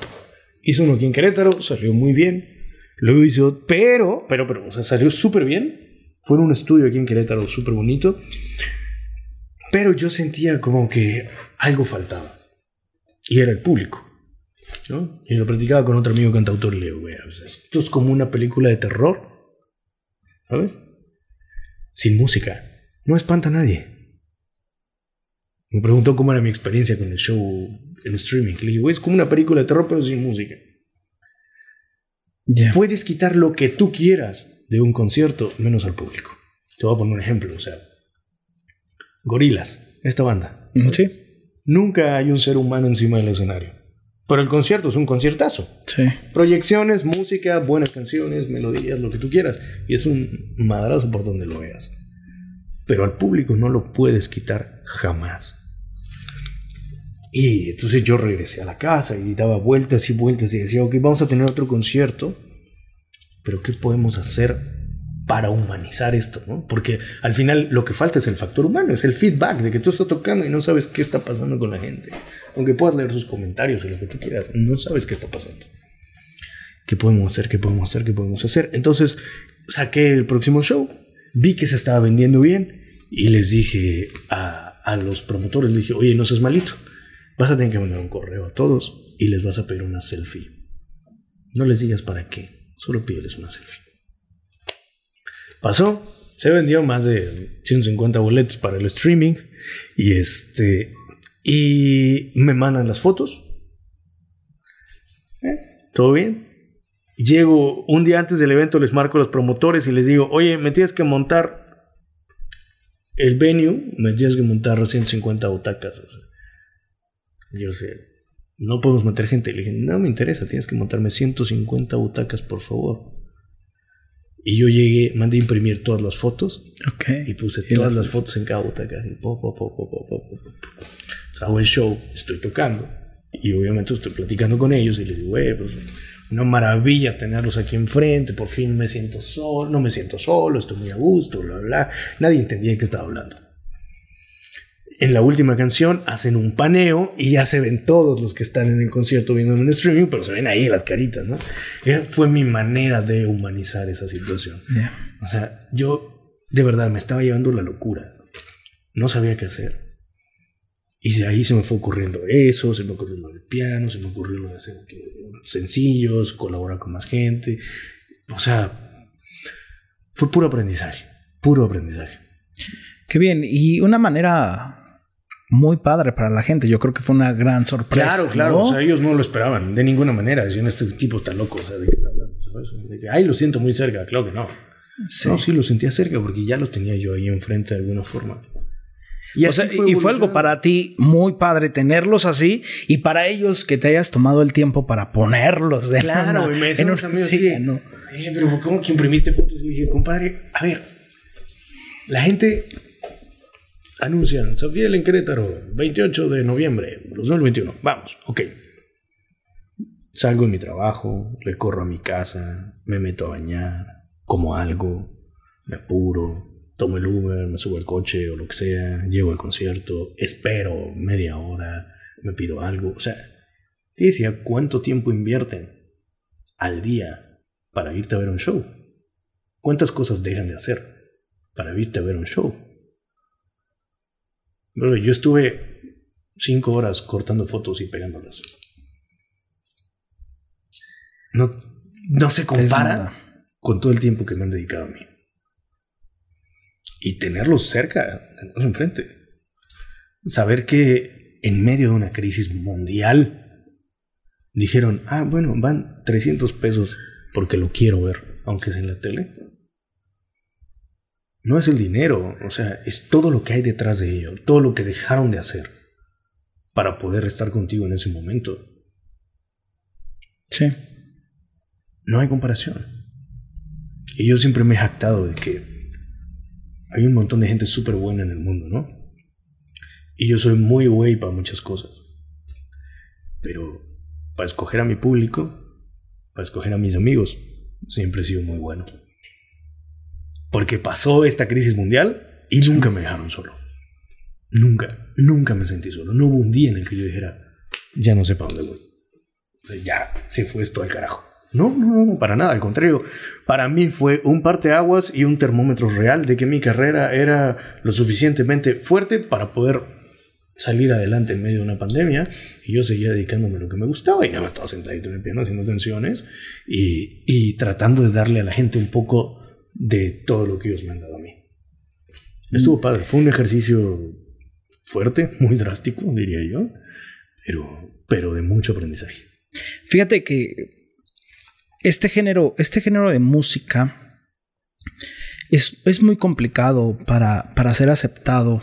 Hice uno aquí en Querétaro, salió muy bien, luego hizo, pero, pero, pero, o sea, salió súper bien. Fue en un estudio aquí en Querétaro súper bonito, pero yo sentía como que algo faltaba, y era el público. ¿no? Y lo platicaba con otro amigo cantautor, y le digo, "Güey, o sea, esto es como una película de terror, ¿sabes? Sin música. No espanta a nadie. Me preguntó cómo era mi experiencia con el show en streaming. Le dije, güey, es como una película de terror pero sin música. Ya. Puedes quitar lo que tú quieras de un concierto menos al público. Te voy a poner un ejemplo, o sea, Gorilas, esta banda. Sí. Nunca hay un ser humano encima del escenario. Pero el concierto es un conciertazo. Sí. Proyecciones, música, buenas canciones, melodías, lo que tú quieras. Y es un madrazo por donde lo veas. Pero al público no lo puedes quitar jamás. Y entonces yo regresé a la casa y daba vueltas y vueltas y decía, ok, vamos a tener otro concierto. Pero ¿qué podemos hacer para humanizar esto? ¿no? Porque al final lo que falta es el factor humano, es el feedback de que tú estás tocando y no sabes qué está pasando con la gente. Aunque puedas leer sus comentarios o lo que tú quieras, no sabes qué está pasando. ¿Qué podemos hacer? ¿Qué podemos hacer? ¿Qué podemos hacer? Entonces saqué el próximo show, vi que se estaba vendiendo bien y les dije a, a los promotores les dije, oye, no seas malito. Vas a tener que mandar un correo a todos y les vas a pedir una selfie. No les digas para qué, solo pídeles una selfie. Pasó, se vendió más de 150 boletos para el streaming y este y me mandan las fotos. ¿Eh? ¿Todo bien? Llego un día antes del evento, les marco a los promotores y les digo, oye, me tienes que montar el venue, me tienes que montar 150 butacas. yo sé, no podemos meter gente. Le dije, no me interesa, tienes que montarme 150 butacas, por favor. Y yo llegué, mandé a imprimir todas las fotos. Y puse todas las, fotos en cada butaca. hago el show, estoy tocando. Y obviamente estoy platicando con ellos y les digo, eh, pues una maravilla tenerlos aquí enfrente, por fin me siento solo, no me siento solo, estoy muy a gusto, bla, bla. Nadie entendía de qué estaba hablando. En la última canción hacen un paneo y ya se ven todos los que están en el concierto viendo en el streaming, pero se ven ahí las caritas, ¿no? fue mi manera de humanizar esa situación. O sea, yo de verdad me estaba llevando la locura. No sabía qué hacer. Y de ahí se me fue ocurriendo eso, se me ocurrió lo del piano, se me ocurrió lo de hacer sencillos, colaborar con más gente. O sea, fue puro aprendizaje, puro aprendizaje. Qué bien, y una manera muy padre para la gente. Yo creo que fue una gran sorpresa. Claro, claro. O sea, ellos no lo esperaban de ninguna manera. Decían, este tipo está loco. O sea, ¿de qué está hablando? Ay, lo siento muy cerca. Claro que no. Sí. No, sí lo sentía cerca porque ya los tenía yo ahí enfrente de alguna forma. Y, fue, y fue algo para ti muy padre tenerlos así y para ellos que te hayas tomado el tiempo para ponerlos de Claro, y me en un, sí, no. eh, pero ¿cómo que imprimiste fotos? Y dije, compadre, a ver, la gente anuncian Safiel en Querétaro, 28 de noviembre 2021. Vamos, ok. Salgo de mi trabajo, recorro a mi casa, me meto a bañar, como algo, me apuro, tomo el Uber, me subo al coche o lo que sea, llego al concierto, espero media hora, me pido algo. O sea, te decía cuánto tiempo invierten al día para irte a ver un show. ¿Cuántas cosas dejan de hacer para irte a ver un show? Yo estuve cinco horas cortando fotos y pegándolas. No, no se compara con todo el tiempo que me han dedicado a mí y tenerlos cerca, tenerlos enfrente. Saber que en medio de una crisis mundial dijeron, ah, bueno, van 300 pesos porque lo quiero ver, aunque sea en la tele. No es el dinero, o sea, es todo lo que hay detrás de ello, todo lo que dejaron de hacer para poder estar contigo en ese momento. Sí. No hay comparación. Y yo siempre me he jactado de que hay un montón de gente súper buena en el mundo, ¿no? Y yo soy muy güey para muchas cosas. Pero para escoger a mi público, para escoger a mis amigos, siempre he sido muy bueno. Porque pasó esta crisis mundial y nunca me dejaron solo. Nunca, nunca me sentí solo. No hubo un día en el que yo dijera, ya no sé para dónde voy. ya se fue esto al carajo. No, no, no, para nada, al contrario. Para mí fue un parteaguas y un termómetro real de que mi carrera era lo suficientemente fuerte para poder salir adelante en medio de una pandemia y yo seguía dedicándome a lo que me gustaba y nada más estaba sentadito en el piano haciendo canciones y, y tratando de darle a la gente un poco de todo lo que ellos me han dado a mí. Estuvo padre, fue un ejercicio fuerte, muy drástico, diría yo, pero, pero de mucho aprendizaje. Fíjate que este género, este género de música es, muy complicado para, para, ser aceptado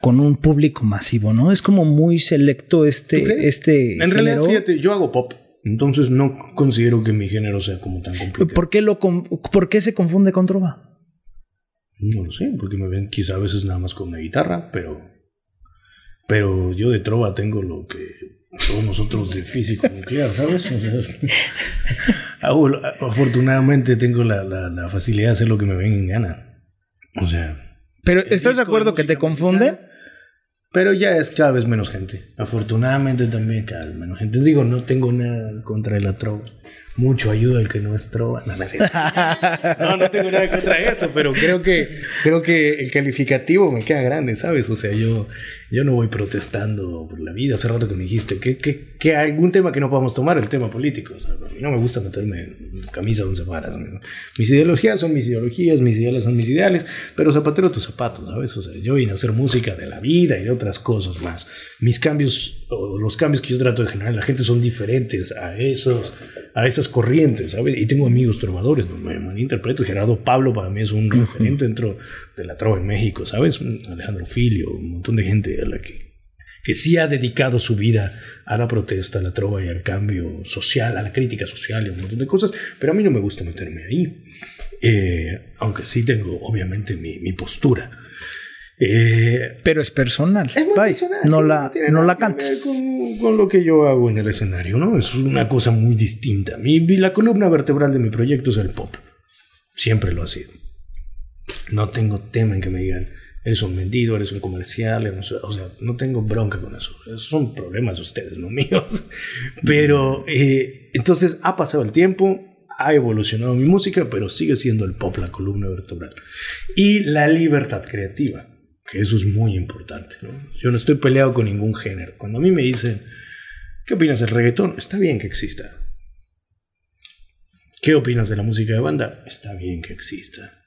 con un público masivo, ¿no? Es como muy selecto este, este En realidad, fíjate, yo hago pop. Entonces no considero que mi género sea como tan complicado. ¿Por qué, lo, ¿por qué se confunde con trova? No lo sé, porque me ven quizá a veces nada más con una guitarra, pero, pero yo de trova tengo lo que todos nosotros de físico nuclear, ¿sabes? afortunadamente tengo la, facilidad de hacer lo que me venga en gana. O sea. Pero ¿estás de acuerdo que te confunde? Pero ya es cada vez menos gente. Afortunadamente también cada vez menos gente. Digo, no tengo nada contra el trova. Mucho ayuda el que no es trova. No, no, no, tengo nada contra eso, pero creo que, creo que el calificativo me queda grande, ¿sabes? O sea, yo, yo no voy protestando por la vida. Hace rato que me dijiste que, que, que algún tema que no podamos tomar, el tema político. A mí no me gusta meterme en camisa once varas. Mis ideologías son mis ideologías, mis ideales son mis ideales, pero zapatero tus zapatos, ¿sabes? O sea, yo vine a hacer música de la vida y de otras cosas más. Mis cambios, o los cambios que yo trato de generar en la gente son diferentes a esos a esas corrientes, ¿sabes? Y tengo amigos trovadores, no me malinterpreto. Gerardo Pablo para mí es un referente dentro de la trova en México, ¿sabes? Alejandro Filio, un montón de gente a la que, que sí ha dedicado su vida a la protesta, a la trova y al cambio social, a la crítica social y un montón de cosas, pero a mí no me gusta meterme ahí. Eh, aunque sí tengo, obviamente, mi, mi postura. Eh, pero es personal. Es personal no la, no, la cantes. Con, lo que yo hago en el escenario, ¿no? Es una cosa muy distinta. Mi, la columna vertebral de mi proyecto es el pop. Siempre lo ha sido. No tengo tema en que me digan, eres un vendido, eres un comercial, o sea, no tengo bronca con eso. Esos son problemas de ustedes, no míos. Pero eh, entonces ha pasado el tiempo, ha evolucionado mi música, pero sigue siendo el pop la columna vertebral. Y la libertad creativa que eso es muy importante. ¿no? Yo no estoy peleado con ningún género. Cuando a mí me dicen, ¿qué opinas del reggaetón? Está bien que exista. ¿Qué opinas de la música de banda? Está bien que exista.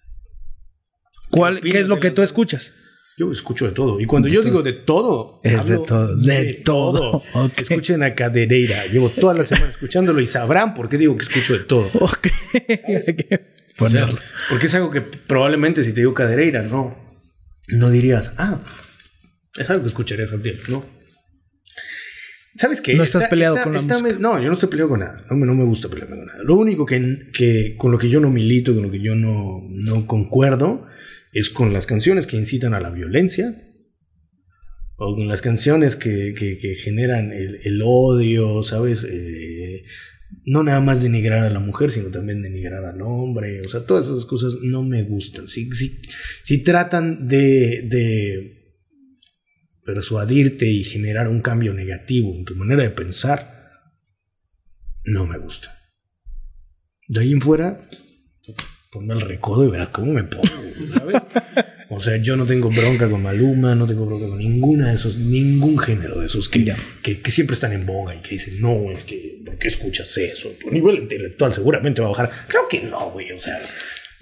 ¿Cuál, ¿Qué, es lo que tú escuchas? Yo escucho de todo. Y cuando yo digo de todo, es de todo. De, todo. Escuchen a Cadereira. Llevo toda la semana escuchándolo y sabrán por qué digo que escucho de todo. Ok. porque es algo que probablemente si te digo Cadereira, no no dirías, ah, es algo que escucharías al tiempo, ¿no? ¿Sabes qué? No estás peleado con la música. No, yo no estoy peleado con nada. No, no me gusta pelearme con nada. Lo único que, que, con lo que yo no milito, con lo que yo no, no concuerdo, es con las canciones que incitan a la violencia o con las canciones que, que, que generan el, el, odio, ¿sabes? Eh, no nada más denigrar a la mujer, sino también denigrar al hombre. O sea, todas esas cosas no me gustan. Si, si, tratan de, de persuadirte y generar un cambio negativo en tu manera de pensar, no me gusta. De ahí en fuera, ponme el recodo y verás cómo me pongo, ¿sabes? O sea, yo no tengo bronca con Maluma, no tengo bronca con ninguna de esos, ningún género de esos que, que, que, siempre están en boga y que dicen, no, es que, ¿por qué escuchas eso? Tu nivel intelectual seguramente va a bajar. Creo que no, güey, o sea,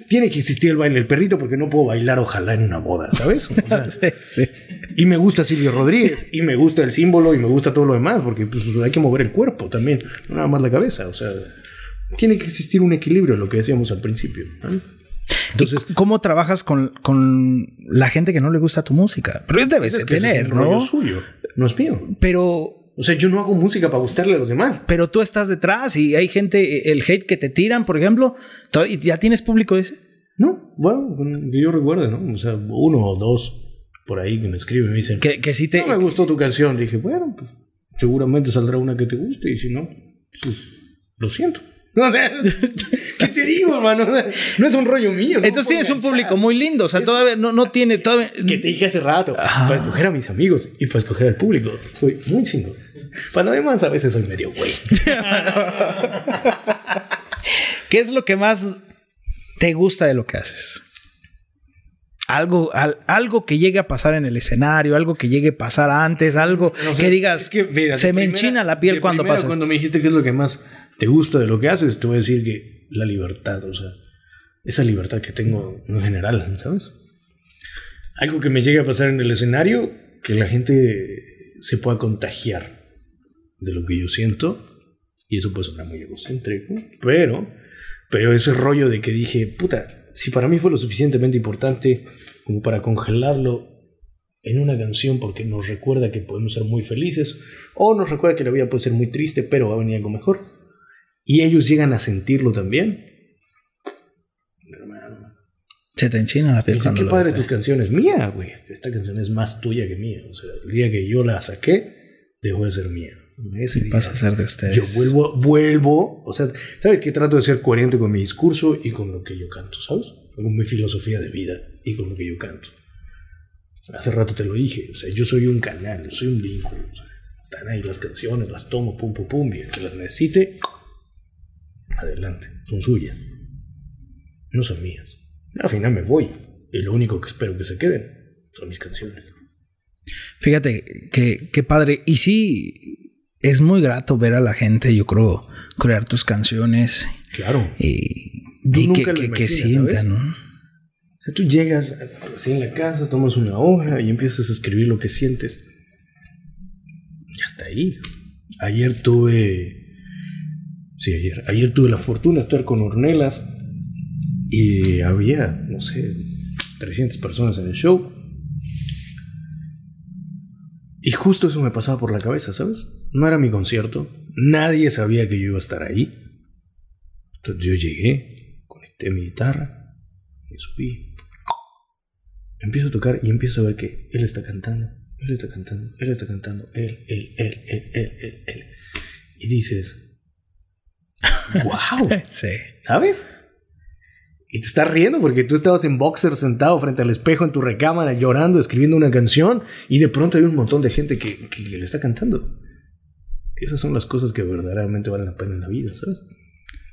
tiene que existir el baile del perrito porque no puedo bailar ojalá en una boda, ¿sabes? sí, sí. Y me gusta Silvio Rodríguez, y me gusta el símbolo, y me gusta todo lo demás, porque pues, hay que mover el cuerpo también, no nada más la cabeza, o sea tiene que existir un equilibrio, lo que decíamos al principio. Entonces, ¿cómo trabajas con, con, la gente que no le gusta tu música? Pero debes de tener, es ¿no? suyo, no es mío. Pero o sea, yo no hago música para gustarle a los demás. Pero tú estás detrás y hay gente, el hate que te tiran, por ejemplo, ¿y ¿ya tienes público ese? No, bueno, que yo recuerde, ¿no? O sea, uno o dos por ahí que me escriben y me dicen que, que si te... No me gustó tu canción. Le dije, bueno, pues seguramente saldrá una que te guste y si no, pues lo siento. No sé, ¿qué te digo, hermano? No es un rollo mío. Entonces tienes un público muy lindo, o sea, todavía no, no tiene. Todavía... Que te dije hace rato, para escoger a mis amigos y para escoger al público. Soy muy chingón. Para lo demás, a veces soy medio güey. ¿Qué es lo que más te gusta de lo que haces? Algo, algo que llegue a pasar en el escenario, algo que llegue a pasar antes, algo que digas, que, se me enchina la piel cuando pasa. Cuando me dijiste que es lo que más te gusta de lo que haces, te voy a decir que la libertad, o sea, esa libertad que tengo en general, ¿sabes? Algo que me llegue a pasar en el escenario, que la gente se pueda contagiar de lo que yo siento, y eso puede sonar muy egocéntrico, pero, pero ese rollo de que dije, puta, si para mí fue lo suficientemente importante como para congelarlo en una canción porque nos recuerda que podemos ser muy felices, o nos recuerda que la vida puede ser muy triste, pero va a venir algo mejor y ellos llegan a sentirlo también. Hermano. Se te enchina la piel. qué padre tus canciones. Mía, güey. Esta canción es más tuya que mía. O sea, el día que yo la saqué, dejó de ser mía. Ese día, pasa a ser de ustedes. Yo vuelvo, vuelvo. O sea, ¿sabes que Trato de ser coherente con mi discurso y con lo que yo canto, ¿sabes? Con mi filosofía de vida y con lo que yo canto. Hace rato te lo dije. O sea, yo soy un canal, yo soy un vínculo. están ahí las canciones, las tomo, pum, pum, pum. Y el que las necesite, adelante, son suyas. No son mías. Al final me voy. Y lo único que espero que se queden son mis canciones. Fíjate que, padre. Y sí, es muy grato ver a la gente, yo creo, crear tus canciones. Claro. Y, que, que, sientan, ¿no? tú llegas así en la casa, tomas una hoja y empiezas a escribir lo que sientes. Ya está ahí. Ayer tuve. Sí, ayer. Ayer tuve la fortuna de estar con Ornelas y había, no sé, 300 personas en el show. Y justo eso me pasaba por la cabeza, ¿sabes? No era mi concierto. Nadie sabía que yo iba a estar ahí. Entonces yo llegué, conecté mi guitarra, me subí. Empiezo a tocar y empiezo a ver que él está cantando, él está cantando, él está cantando, él, él, él, él, él, él, él. Y dices, wow. sí. ¿Sabes? Y te estás riendo porque tú estabas en boxer sentado frente al espejo en tu recámara llorando, escribiendo una canción y de pronto hay un montón de gente que, que, le está cantando. Esas son las cosas que verdaderamente valen la pena en la vida, ¿sabes?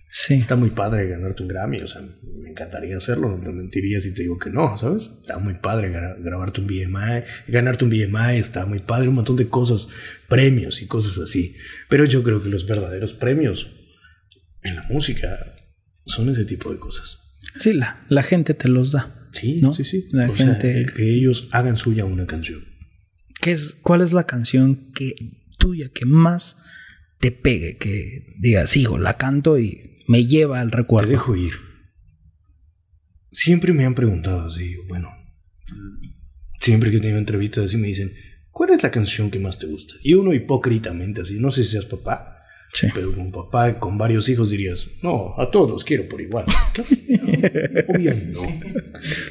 Sí. Está muy padre ganarte un Grammy, o sea, me encantaría hacerlo, no te mentiría si te digo que no, ¿sabes? Está muy padre grabarte un BMI, ganarte un BMI, está muy padre, un montón de cosas, premios y cosas así. Pero yo creo que los verdaderos premios en la música son ese tipo de cosas. Sí, la, la gente te los da. Sí, ¿no? sí, sí. La gente. que ellos hagan suya una canción. ¿Qué es, ¿Cuál es la canción que tuya que más te pegue? Que digas, hijo, la canto y me lleva al recuerdo. Te dejo ir. Siempre me han preguntado así, bueno, siempre que tengo entrevistas así me dicen, ¿cuál es la canción que más te gusta? Y uno hipócritamente así, no sé si seas papá, pero como papá con varios hijos dirías, no, a todos quiero por igual. Obvio no.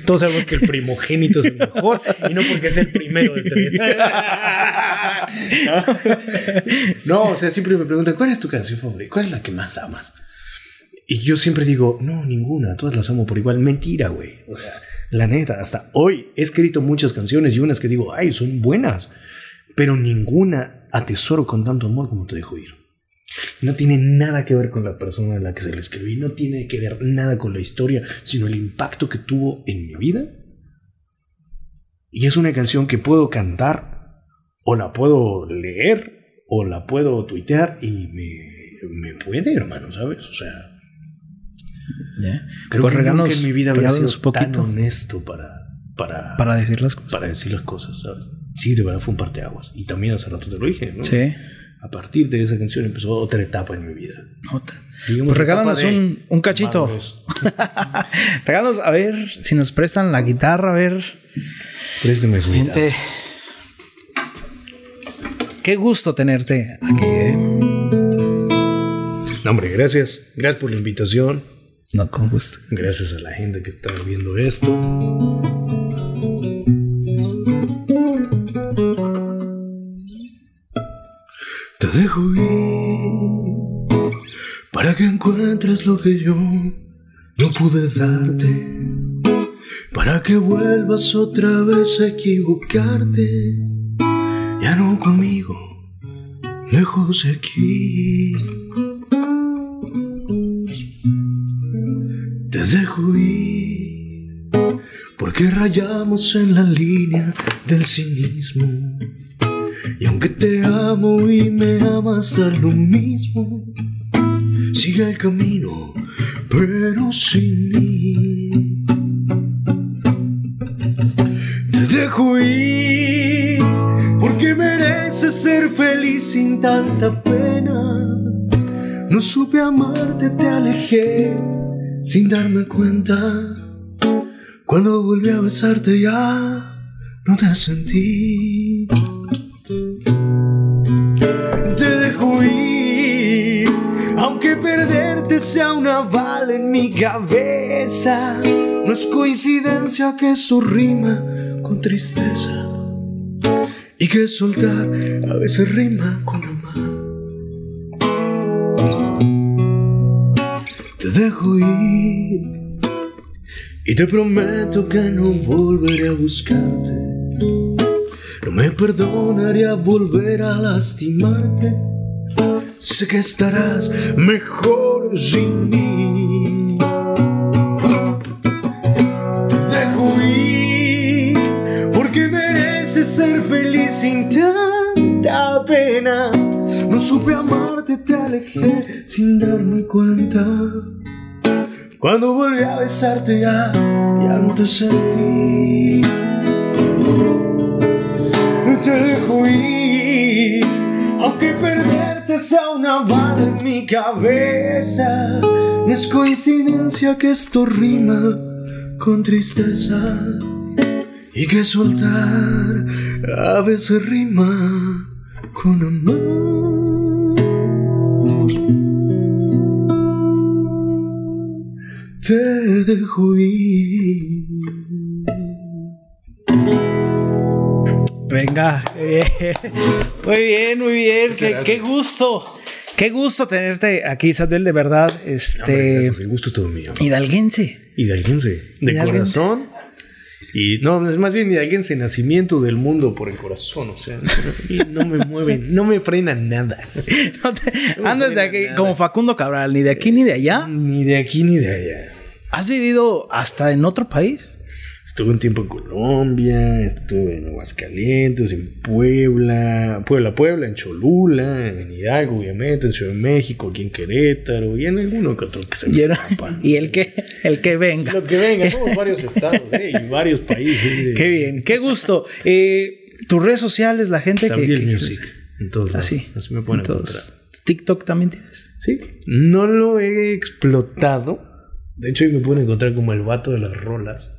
Todos sabemos que el primogénito es el mejor y no porque es el primero de tres. no, o sea, siempre me preguntan, ¿cuál es tu canción favorita? ¿Cuál es la que más amas? Y yo siempre digo, no, ninguna, todas las amo por igual. Mentira, güey. O sea, la neta, hasta hoy he escrito muchas canciones y unas que digo, ay, son buenas, pero ninguna atesoro con tanto amor como te dejo ir. No tiene nada que ver con la persona a la que se le escribí, no tiene que ver nada con la historia, sino el impacto que tuvo en mi vida. Y es una canción que puedo cantar, o la puedo leer, o la puedo tuitear y me, puede, hermano, ¿sabes? O sea. Creo pues que nunca en mi vida había sido poquito. tan honesto para, para, para decir las cosas. Para decir las cosas, ¿sabes? Sí, de verdad fue un parteaguas. Y también hace rato te lo dije, ¿no? Sí a partir de esa canción empezó otra etapa en mi vida. Otra. pues regálanos un, un, cachito. regálanos, a ver si nos prestan la guitarra, a ver. Présteme su Gente. Qué gusto tenerte aquí, ¿eh? No, hombre, gracias. Gracias por la invitación. No, con gusto. Gracias a la gente que está viendo esto. Te dejo ir para que encuentres lo que yo no pude darte. Para que vuelvas otra vez a equivocarte. Ya no conmigo, lejos de aquí. Te dejo ir porque rayamos en la línea del cinismo. Y aunque te amo y me amas a lo mismo, sigue el camino, pero sin mí. Te dejo ir porque mereces ser feliz sin tanta pena. No supe amarte, te alejé sin darme cuenta. Cuando volví a besarte ya no te sentí. Sea una bala en mi cabeza. No es coincidencia que eso rima con tristeza y que soltar a veces rima con amar. Te dejo ir y te prometo que no volveré a buscarte. No me perdonaría volver a lastimarte. Sé que estarás mejor sin mí. Te dejo ir porque mereces ser feliz sin tanta pena. No supe amarte, te alejé sin darme cuenta. Cuando volví a besarte ya, ya no te sentí. Te dejo ir, aunque perderte sea una bala en mi cabeza. No es coincidencia que esto rima con tristeza y que soltar a veces rima con amor. Te dejo ir. Venga, muy bien, muy bien, qué, qué gusto. Qué gusto tenerte aquí, Sadel, de verdad. Este. gusto todo mío. Hidalguense. Hidalguense. De Hidalguense. corazón. Y no, es más bien hidalguense, nacimiento del mundo por el corazón. O sea, no me mueven, no me frena nada. No te- andas de aquí nada. como Facundo Cabral, ni de aquí ni de allá. Ni de aquí ni de allá. ¿Has vivido hasta en otro país? Estuve un tiempo en Colombia, estuve en Aguascalientes, en Puebla, Puebla, Puebla, en Cholula, en Hidalgo, obviamente, en Ciudad de México, aquí en Querétaro y en alguno que otro que se me Y, era- escapa. y el que, el que venga. Lo que venga, somos varios estados ¿eh? y varios países. Qué bien, qué gusto. Eh, tus redes sociales, la gente que. Que- Music. En todos. Así. Así me pueden encontrar. TikTok también tienes. Sí. No lo he explotado. De hecho, ahí me pueden encontrar como el vato de las rolas.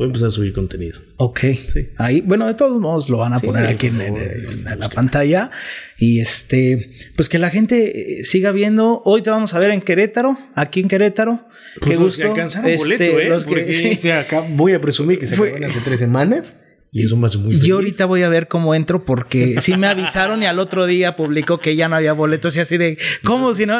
Voy a empezar a subir contenido. Ok. Sí. Ahí, bueno, de todos modos lo van a Sí, poner aquí en, favor, en- ahí en busquen. la pantalla. Y este, pues que la gente eh, siga viendo. Hoy te vamos a ver en Querétaro, aquí en Querétaro. Pues Qué los que gusto. alcanzaron Este, boleto, ¿eh? los que- Porque, sí. o sea, acá voy a presumir que se Fue- hace tres semanas. Y eso me hace muy feliz. Yo ahorita voy a ver cómo entro porque sí me avisaron y al otro día publicó que ya no había boletos y así de, ¿cómo si no?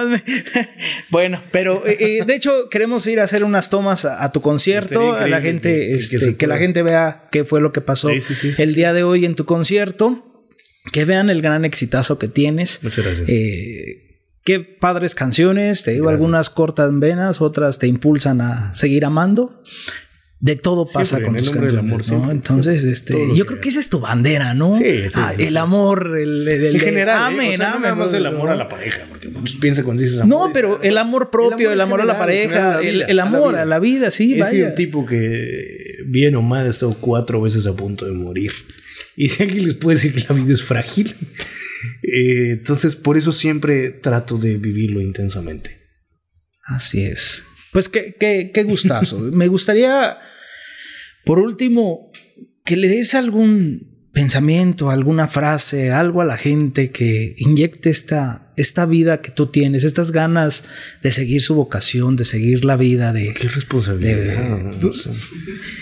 bueno, pero eh, eh, de hecho queremos ir a hacer unas tomas a, a tu concierto, a la gente, que- este, que la gente vea qué fue lo que pasó Sí, sí, sí, sí. el día de hoy en tu concierto, que vean el gran exitazo que tienes. Muchas gracias. Eh, Qué padres canciones, te digo, Gracias. algunas cortan venas, otras te impulsan a seguir amando. De todo pasa Siempre, con tus canciones, amor. Entonces, este, yo creo que esa es tu bandera, ¿no? Sí, sí, Ah, el amor, el, el, el- En general, ¿eh? amén, O sea, no nada más el amor a la pareja, porque muchos piensan cuando dices amor. No, pero el amor propio, el amor, a la pareja, a la el, vida, el amor a la vida, sí, sido vaya. un tipo que, bien o mal, ha estado cuatro veces a punto de morir. Y si alguien les puede decir que la vida es frágil, eh, entonces por eso siempre trato de vivirlo intensamente. Así es. Pues qué, qué, qué gustazo. Me gustaría, por último, que le des algún pensamiento, alguna frase, algo a la gente que inyecte esta, esta vida que tú tienes, estas ganas de seguir su vocación, de seguir la vida, de... Qué responsabilidad. De-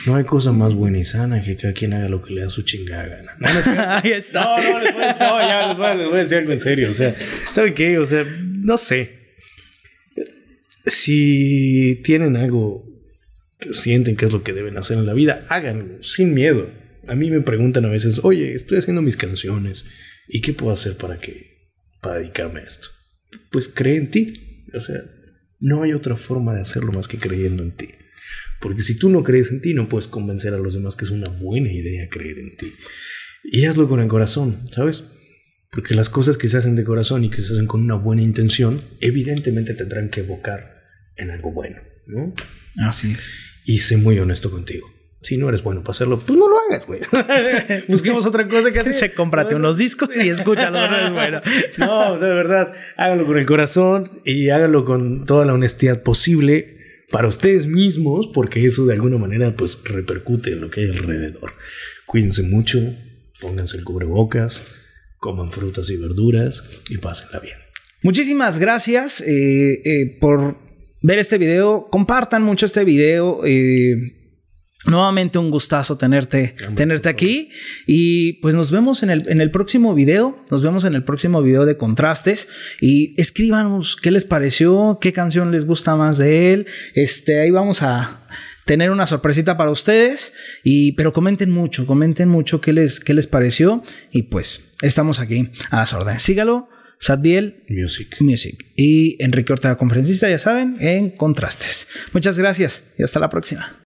¿no? Hay cosa más buena y sana que cada quien haga lo que le da su chingada gana. No, no. Ahí está. No, no, les voy a, no, ya les voy, a, les voy a decir algo en serio. O sea, ¿saben qué? O sea, no sé. Si tienen algo que sienten que es lo que deben hacer en la vida, háganlo sin miedo. A mí me preguntan a veces, oye, estoy haciendo mis canciones y qué puedo hacer para que para dedicarme a esto. Pues cree en ti. O sea, no hay otra forma de hacerlo más que creyendo en ti. Porque si tú no crees en ti, no puedes convencer a los demás que es una buena idea creer en ti. Y hazlo con el corazón, ¿sabes? Porque las cosas que se hacen de corazón y que se hacen con una buena intención, evidentemente tendrán que evocar en algo bueno, ¿no? Así es. Y sé muy honesto contigo. Si no eres bueno para hacerlo, pues no lo hagas, güey. Busquemos otra cosa que hacer. Se cómprate unos discos y escúchalo. no es bueno. No, o sea, de verdad, háganlo con el corazón y háganlo con toda la honestidad posible para ustedes mismos, porque eso de alguna manera pues repercute en lo que hay alrededor. Cuídense mucho, pónganse el cubrebocas, coman frutas y verduras y pásenla bien. Muchísimas gracias eh, eh, por ver este video. Compartan mucho este video. eh, nuevamente un gustazo tenerte, tenerte aquí. Y pues nos vemos en el, en el próximo video. Nos vemos en el próximo video de contrastes. Y escríbanos qué les pareció, qué canción les gusta más de él. Este, ahí vamos a tener una sorpresita para ustedes. Y, pero comenten mucho, comenten mucho qué les, qué les pareció. Y pues estamos aquí a las órdenes. Sígalo. Sadbiel Music. Music. Y Enrique Ortega, conferencista, ya saben, en Contrastes. Muchas gracias y hasta la próxima.